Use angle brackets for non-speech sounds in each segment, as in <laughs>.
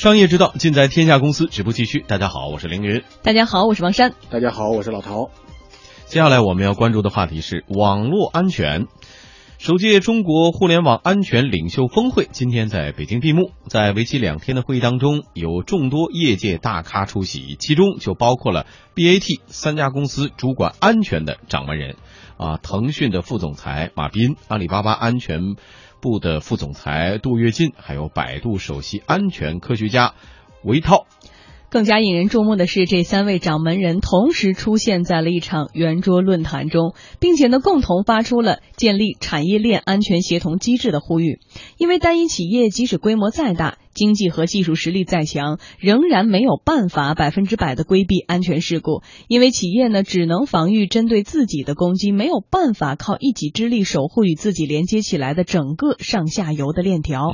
商业之道，尽在天下公司。直播继续。大家好，我是凌云。大家好，我是王珊。大家好，我是老陶。接下来我们要关注的话题是网络安全。首届中国互联网安全领袖峰会今天在北京闭幕，在为期两天的会议当中，有众多业界大咖出席，其中就包括了 BAT 三家公司主管安全的掌门人，啊，腾讯的副总裁马斌，阿里巴巴安全。部的副总裁杜跃进，还有百度首席安全科学家韦涛。更加引人注目的是，这三位掌门人同时出现在了一场圆桌论坛中，并且呢，共同发出了建立产业链安全协同机制的呼吁。因为单一企业即使规模再大，经济和技术实力再强，仍然没有办法百分之百的规避安全事故。因为企业呢，只能防御针对自己的攻击，没有办法靠一己之力守护与自己连接起来的整个上下游的链条。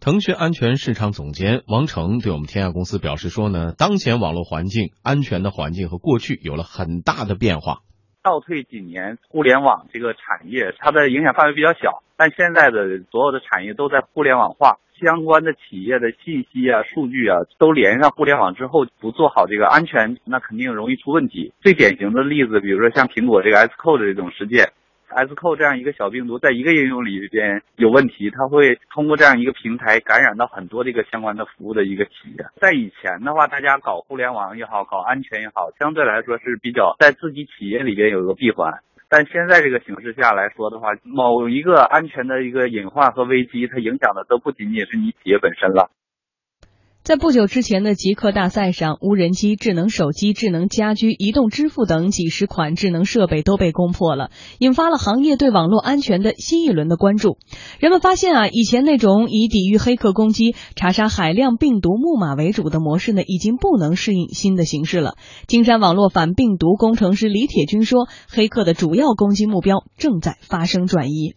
腾讯安全市场总监王成对我们天下公司表示说呢，当前网络环境安全的环境和过去有了很大的变化。倒退几年，互联网这个产业它的影响范围比较小，但现在的所有的产业都在互联网化，相关的企业的信息啊、数据啊都连上互联网之后，不做好这个安全，那肯定容易出问题。最典型的例子，比如说像苹果这个 S Code 这种事件。S Code 这样一个小病毒，在一个应用里边有问题，它会通过这样一个平台感染到很多这个相关的服务的一个企业。在以前的话，大家搞互联网也好，搞安全也好，相对来说是比较在自己企业里边有一个闭环。但现在这个形势下来说的话，某一个安全的一个隐患和危机，它影响的都不仅仅是你企业本身了。在不久之前的极客大赛上，无人机、智能手机、智能家居、移动支付等几十款智能设备都被攻破了，引发了行业对网络安全的新一轮的关注。人们发现啊，以前那种以抵御黑客攻击、查杀海量病毒木马为主的模式呢，已经不能适应新的形势了。金山网络反病毒工程师李铁军说：“黑客的主要攻击目标正在发生转移。”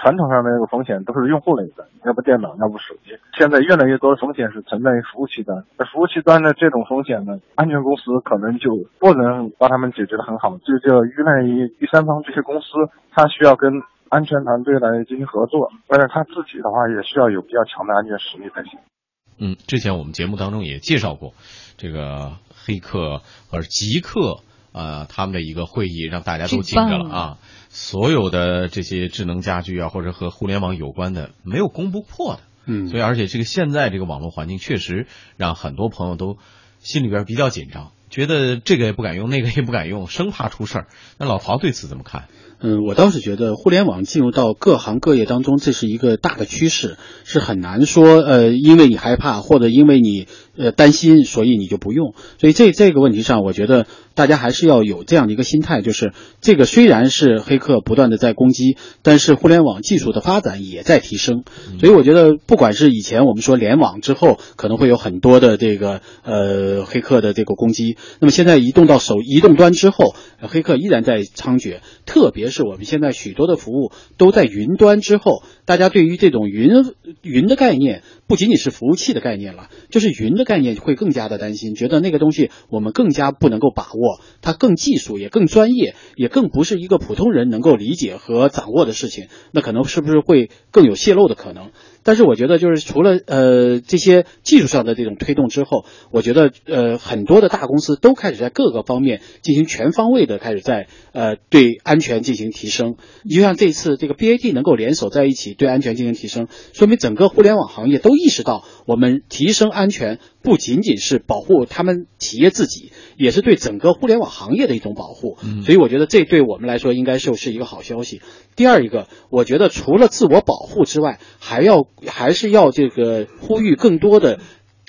传统上的那个风险都是用户类的，要不电脑，要不手机。现在越来越多的风险是存在于服务器端。那服务器端的这种风险呢，安全公司可能就不能帮他们解决的很好，这就依赖于第三方这些公司，它需要跟安全团队来进行合作，但是他自己的话也需要有比较强的安全实力才行。嗯，之前我们节目当中也介绍过，这个黑客或者极客啊，他们的一个会议让大家都惊着了啊。所有的这些智能家居啊，或者和互联网有关的，没有攻不破的。嗯，所以而且这个现在这个网络环境确实让很多朋友都心里边比较紧张，觉得这个也不敢用，那个也不敢用，生怕出事儿。那老陶对此怎么看？嗯，我倒是觉得互联网进入到各行各业当中，这是一个大的趋势，是很难说呃，因为你害怕或者因为你呃担心，所以你就不用。所以这这个问题上，我觉得。大家还是要有这样的一个心态，就是这个虽然是黑客不断的在攻击，但是互联网技术的发展也在提升。所以我觉得，不管是以前我们说联网之后可能会有很多的这个呃黑客的这个攻击，那么现在移动到手移动端之后，黑客依然在猖獗。特别是我们现在许多的服务都在云端之后，大家对于这种云云的概念不仅仅是服务器的概念了，就是云的概念会更加的担心，觉得那个东西我们更加不能够把握。它更技术，也更专业，也更不是一个普通人能够理解和掌握的事情。那可能是不是会更有泄露的可能？但是我觉得，就是除了呃这些技术上的这种推动之后，我觉得呃很多的大公司都开始在各个方面进行全方位的开始在呃对安全进行提升。你就像这次这个 BAT 能够联手在一起对安全进行提升，说明整个互联网行业都意识到，我们提升安全不仅仅是保护他们企业自己，也是对整个互联网行业的一种保护。所以我觉得这对我们来说应该就是一个好消息。第二一个，我觉得除了自我保护之外，还要。还是要这个呼吁更多的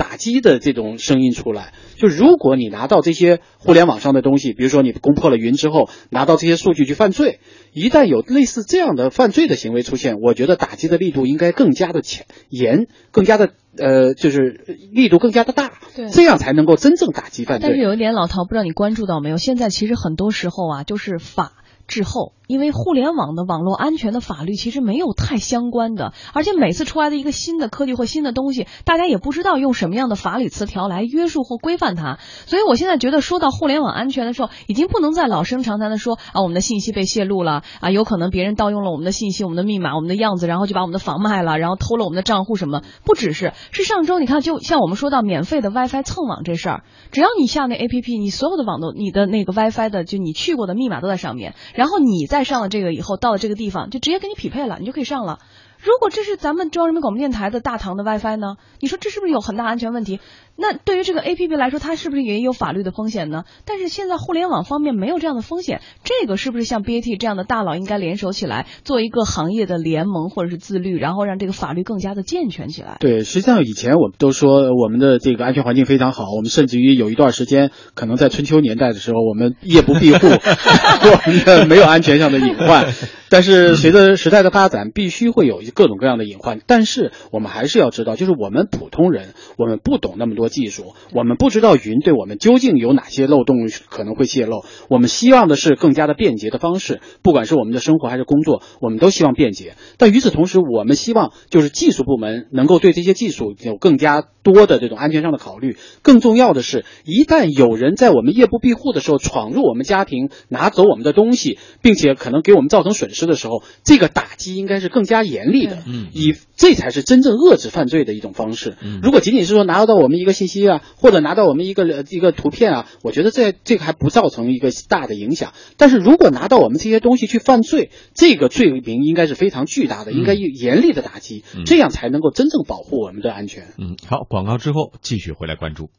打击的这种声音出来。就如果你拿到这些互联网上的东西，比如说你攻破了云之后，拿到这些数据去犯罪，一旦有类似这样的犯罪的行为出现，我觉得打击的力度应该更加的强严，更加的呃，就是力度更加的大，对，这样才能够真正打击犯罪。但是有一点，老陶不知道你关注到没有？现在其实很多时候啊，就是法。滞后，因为互联网的网络安全的法律其实没有太相关的，而且每次出来的一个新的科技或新的东西，大家也不知道用什么样的法理词条来约束或规范它。所以我现在觉得，说到互联网安全的时候，已经不能再老生常谈的说啊，我们的信息被泄露了啊，有可能别人盗用了我们的信息、我们的密码、我们的样子，然后就把我们的房卖了，然后偷了我们的账户什么。不只是，是上周你看，就像我们说到免费的 WiFi 蹭网这事儿，只要你下那 APP，你所有的网络你的那个 WiFi 的就你去过的密码都在上面，然后你在上了这个以后，到了这个地方就直接给你匹配了，你就可以上了。如果这是咱们中央人民广播电台的大堂的 WiFi 呢？你说这是不是有很大安全问题？那对于这个 APP 来说，它是不是也有法律的风险呢？但是现在互联网方面没有这样的风险，这个是不是像 BAT 这样的大佬应该联手起来，做一个行业的联盟或者是自律，然后让这个法律更加的健全起来？对，实际上以前我们都说我们的这个安全环境非常好，我们甚至于有一段时间，可能在春秋年代的时候，我们夜不闭户，<laughs> 我们的没有安全上的隐患。但是随着时代的发展，必须会有各种各样的隐患。但是我们还是要知道，就是我们普通人，我们不懂那么多技术，我们不知道云对我们究竟有哪些漏洞可能会泄露。我们希望的是更加的便捷的方式，不管是我们的生活还是工作，我们都希望便捷。但与此同时，我们希望就是技术部门能够对这些技术有更加多的这种安全上的考虑。更重要的是，一旦有人在我们夜不闭户的时候闯入我们家庭，拿走我们的东西，并且可能给我们造成损失的时候，这个打击应该是更加严厉的。嗯，以这才是真正遏制犯罪的一种方式。嗯如果仅仅是说拿到我们一个信息啊，或者拿到我们一个呃一个图片啊，我觉得这这个还不造成一个大的影响。但是如果拿到我们这些东西去犯罪，这个罪名应该是非常巨大的，应该严厉的打击，嗯这样才能够真正保护我们的安全。嗯，好，广告之后继续回来关注。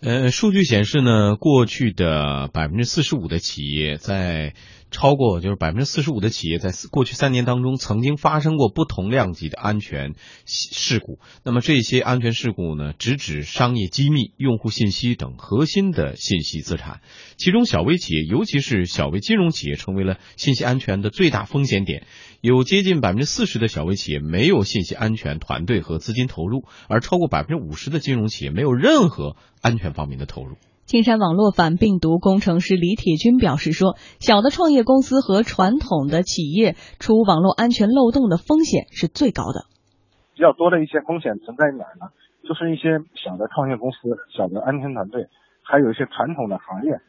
呃，数据显示呢，过去的百分之四十五的企业在超过就是百分之四十五的企业在过去三年当中曾经发生过不同量级的安全事故。那么这些安全事故呢，直指商业机密、用户信息等核心的信息资产。其中，小微企业，尤其是小微金融企业，成为了信息安全的最大风险点。有接近百分之四十的小微企业没有信息安全团队和资金投入，而超过百分之五十的金融企业没有任何安全方面的投入。金山网络反病毒工程师李铁军表示说，小的创业公司和传统的企业出网络安全漏洞的风险是最高的。比较多的一些风险存在于哪儿呢？就是一些小的创业公司、小的安全团队，还有一些传统的行业，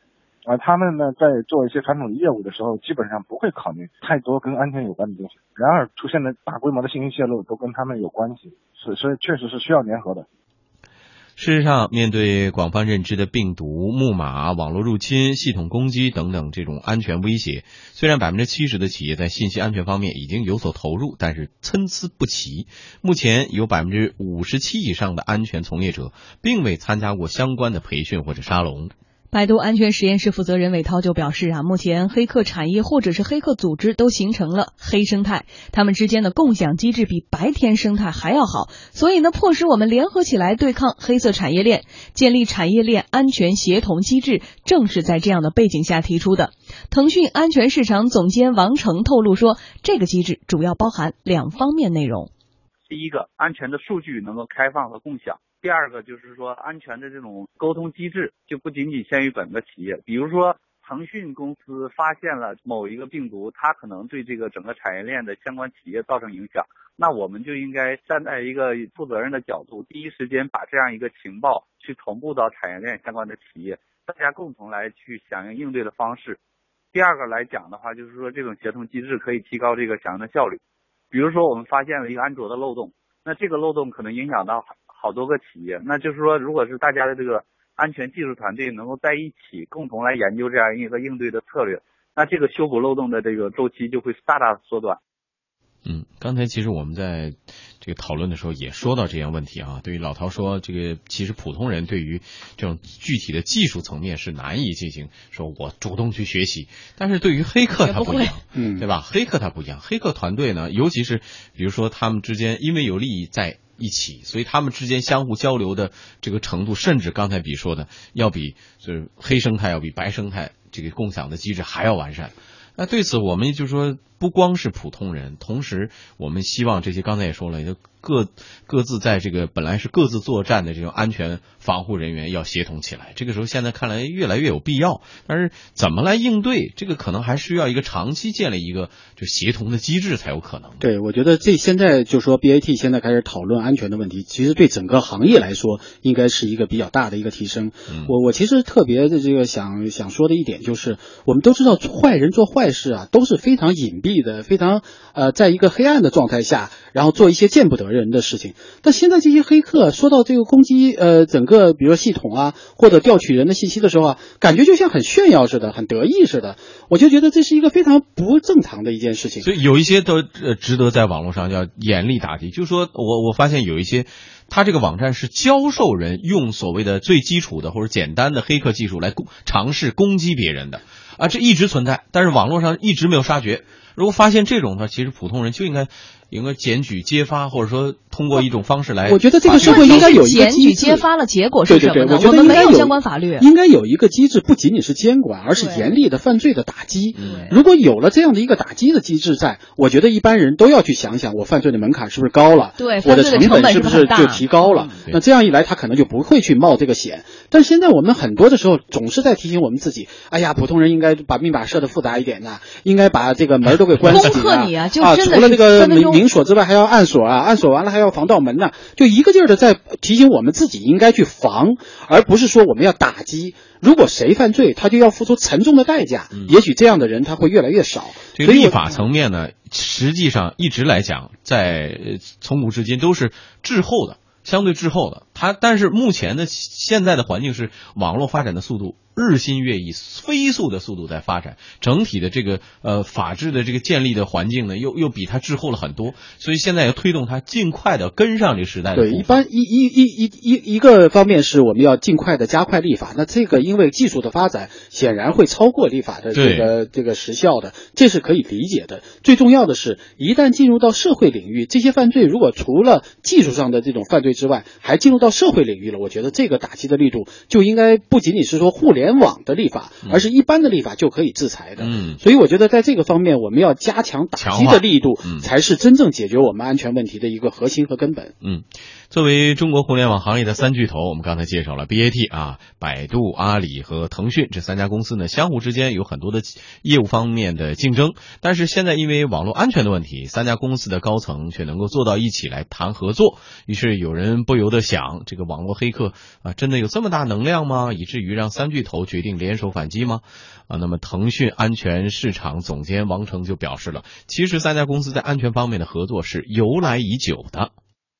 啊，他们呢在做一些传统的业务的时候，基本上不会考虑太多跟安全有关的东西。然而出现的大规模的信息泄露都跟他们有关系，是所以确实是需要联合的。事实上，面对广泛认知的病毒、木马、网络入侵、系统攻击等等这种安全威胁，虽然百分之七十的企业在信息安全方面已经有所投入，但是参差不齐。目前有百分之五十七以上的安全从业者并未参加过相关的培训或者沙龙。百度安全实验室负责人韦涛就表示啊，目前黑客产业或者是黑客组织都形成了黑生态，他们之间的共享机制比白天生态还要好，所以呢，迫使我们联合起来对抗黑色产业链，建立产业链安全协同机制，正是在这样的背景下提出的。腾讯安全市场总监王成透露说，这个机制主要包含两方面内容。第一个，安全的数据能够开放和共享；第二个就是说，安全的这种沟通机制就不仅仅限于本个企业。比如说，腾讯公司发现了某一个病毒，它可能对这个整个产业链的相关企业造成影响，那我们就应该站在一个负责任的角度，第一时间把这样一个情报去同步到产业链相关的企业，大家共同来去响应应对的方式。第二个来讲的话，就是说这种协同机制可以提高这个响应的效率。比如说，我们发现了一个安卓的漏洞，那这个漏洞可能影响到好多个企业。那就是说，如果是大家的这个安全技术团队能够在一起共同来研究这样一个应对的策略，那这个修补漏洞的这个周期就会大大缩短。嗯，刚才其实我们在这个讨论的时候也说到这样问题啊。对于老陶说，这个其实普通人对于这种具体的技术层面是难以进行说我主动去学习，但是对于黑客他不一样，嗯，对吧？黑客他不一样，黑客团队呢，尤其是比如说他们之间因为有利益在一起，所以他们之间相互交流的这个程度，甚至刚才比说的要比就是黑生态要比白生态这个共享的机制还要完善。那对此，我们就说，不光是普通人，同时我们希望这些刚才也说了，就各各自在这个本来是各自作战的这种安全防护人员要协同起来。这个时候现在看来越来越有必要，但是怎么来应对，这个可能还需要一个长期建立一个就协同的机制才有可能。对，我觉得这现在就说 BAT 现在开始讨论安全的问题，其实对整个行业来说应该是一个比较大的一个提升。嗯我我其实特别的这个想想说的一点就是，我们都知道坏人做坏事啊都是非常隐蔽的，非常呃在一个黑暗的状态下，然后做一些见不得人的事情。但现在这些黑客说到这个攻击呃整个比如说系统啊，或者调取人的信息的时候啊，感觉就像很炫耀似的，很得意似的。我就觉得这是一个非常不正常的一件事情。所以有一些都呃值得在网络上要严厉打击。就是说我我发现有一些，他这个网站是教授人用所谓的最基础的或者简单的黑客技术来攻尝试攻击别人的啊，这一直存在，但是网络上一直没有杀绝。如果发现这种呢，其实普通人就应该应该检举揭发，或者说通过一种方式来。我觉得这个社会应该有一个检举机制揭发了，结果是对对对，什么呢？我觉得们没应该有相关法律。应该有一个机制，不仅仅是监管，而是严厉的犯罪的打击。嗯如果有了这样的一个打击的机制在，我觉得一般人都要去想想，我犯罪的门槛是不是高了？对我的犯罪的成本是不是就提高了？嗯那这样一来，他可能就不会去冒这个险。但是现在我们很多的时候总是在提醒我们自己，哎呀，普通人应该把密码设的复杂一点呐、应该把这个门都给关死 <laughs> 攻克你啊就啊，真的是除了这个明锁之外，还要暗锁啊，暗锁完了还要防盗门呢、就一个劲儿的在提醒我们自己应该去防，而不是说我们要打击。如果谁犯罪，他就要付出沉重的代价。嗯也许这样的人他会越来越少。这个所以立法层面呢，实际上一直来讲，在呃从古至今都是滞后的，相对滞后的。它但是目前的现在的环境是网络发展的速度日新月异，飞速的速度在发展，整体的这个呃法治的这个建立的环境呢，又又比它滞后了很多，所以现在要推动它尽快的跟上这个时代的对，一般一一一一一一个方面是我们要尽快的加快立法，那这个因为技术的发展，显然会超过立法的这个这个时效的，这是可以理解的。最重要的是，一旦进入到社会领域，这些犯罪如果除了技术上的这种犯罪之外，还进入到社会领域了，我觉得这个打击的力度就应该不仅仅是说互联网的立法，而是一般的立法就可以制裁的。嗯所以我觉得在这个方面，我们要加强打击的力度嗯，才是真正解决我们安全问题的一个核心和根本。嗯，作为中国互联网行业的三巨头，我们刚才介绍了 BAT 啊，百度、阿里和腾讯这三家公司呢，相互之间有很多的业务方面的竞争。但是现在因为网络安全的问题，三家公司的高层却能够坐到一起来谈合作。于是有人不由得想，这个网络黑客啊，真的有这么大能量吗？以至于让三巨头决定联手反击吗？啊，那么腾讯安全市场总监王成就表示了，其实三家公司在安全方面的合作是由来已久的。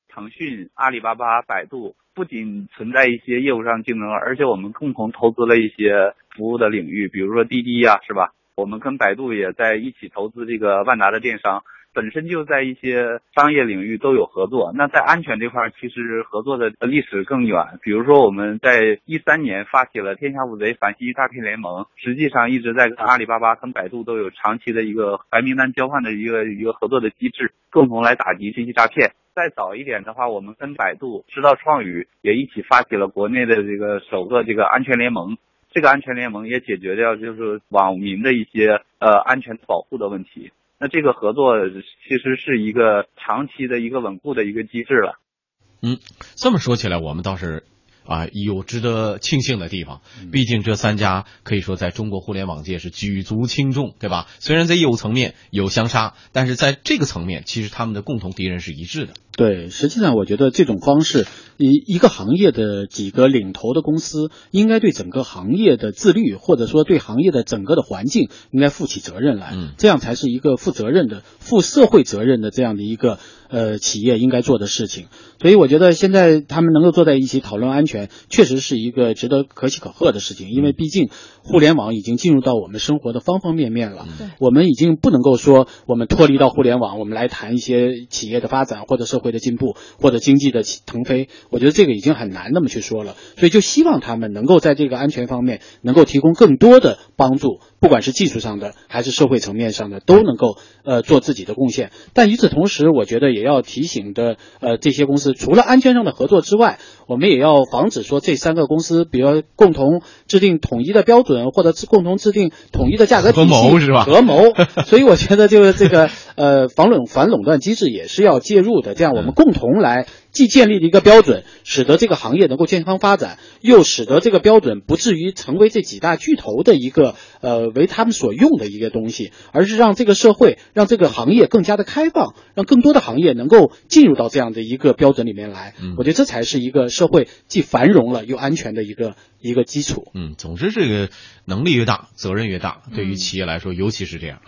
腾讯、阿里巴巴、百度不仅存在一些业务上竞争，而且我们共同投资了一些服务的领域，比如说滴滴呀、是吧？我们跟百度也在一起投资这个万达的电商，本身就在一些商业领域都有合作。那在安全这块，其实合作的历史更远。比如说我们在一三年发起了天下无贼反信息诈骗联盟，实际上一直在跟阿里巴巴、跟百度都有长期的一个白名单交换的一个一个合作的机制，共同来打击信息诈骗。再早一点的话，我们跟百度、知道创宇也一起发起了国内的这个首个这个安全联盟。这个安全联盟也解决掉就是网民的一些呃安全保护的问题。那这个合作其实是一个长期的一个稳固的一个机制了。嗯，这么说起来，我们倒是啊有值得庆幸的地方。毕竟这三家可以说在中国互联网界是举足轻重，对吧？虽然在业务层面有相杀，但是在这个层面，其实他们的共同敌人是一致的。对，实际上我觉得这种方式，一一个行业的几个领头的公司，应该对整个行业的自律，或者说对行业的整个的环境，应该负起责任来。嗯这样才是一个负责任的、负社会责任的这样的一个呃企业应该做的事情。所以我觉得现在他们能够坐在一起讨论安全，确实是一个值得可喜可贺的事情。因为毕竟互联网已经进入到我们生活的方方面面了，对我们已经不能够说我们脱离到互联网，我们来谈一些企业的发展或者社会。会的进步或者经济的腾飞，我觉得这个已经很难那么去说了。所以就希望他们能够在这个安全方面能够提供更多的帮助，不管是技术上的还是社会层面上的，都能够呃做自己的贡献。但与此同时，我觉得也要提醒的呃这些公司，除了安全上的合作之外，我们也要防止说这三个公司，比如共同制定统一的标准，或者共同制定统一的价格体系，合谋是吧？合谋。所以我觉得就是这个呃防垄反垄断机制也是要介入的，这样我们共同来既建立了一个标准，使得这个行业能够健康发展，又使得这个标准不至于成为这几大巨头的一个呃为他们所用的一个东西，而是让这个社会让这个行业更加的开放，让更多的行业能够进入到这样的一个标准里面来。我觉得这才是一个社会既繁荣了又安全的一个一个基础。嗯，总之这个能力越大，责任越大，对于企业来说尤其是这样。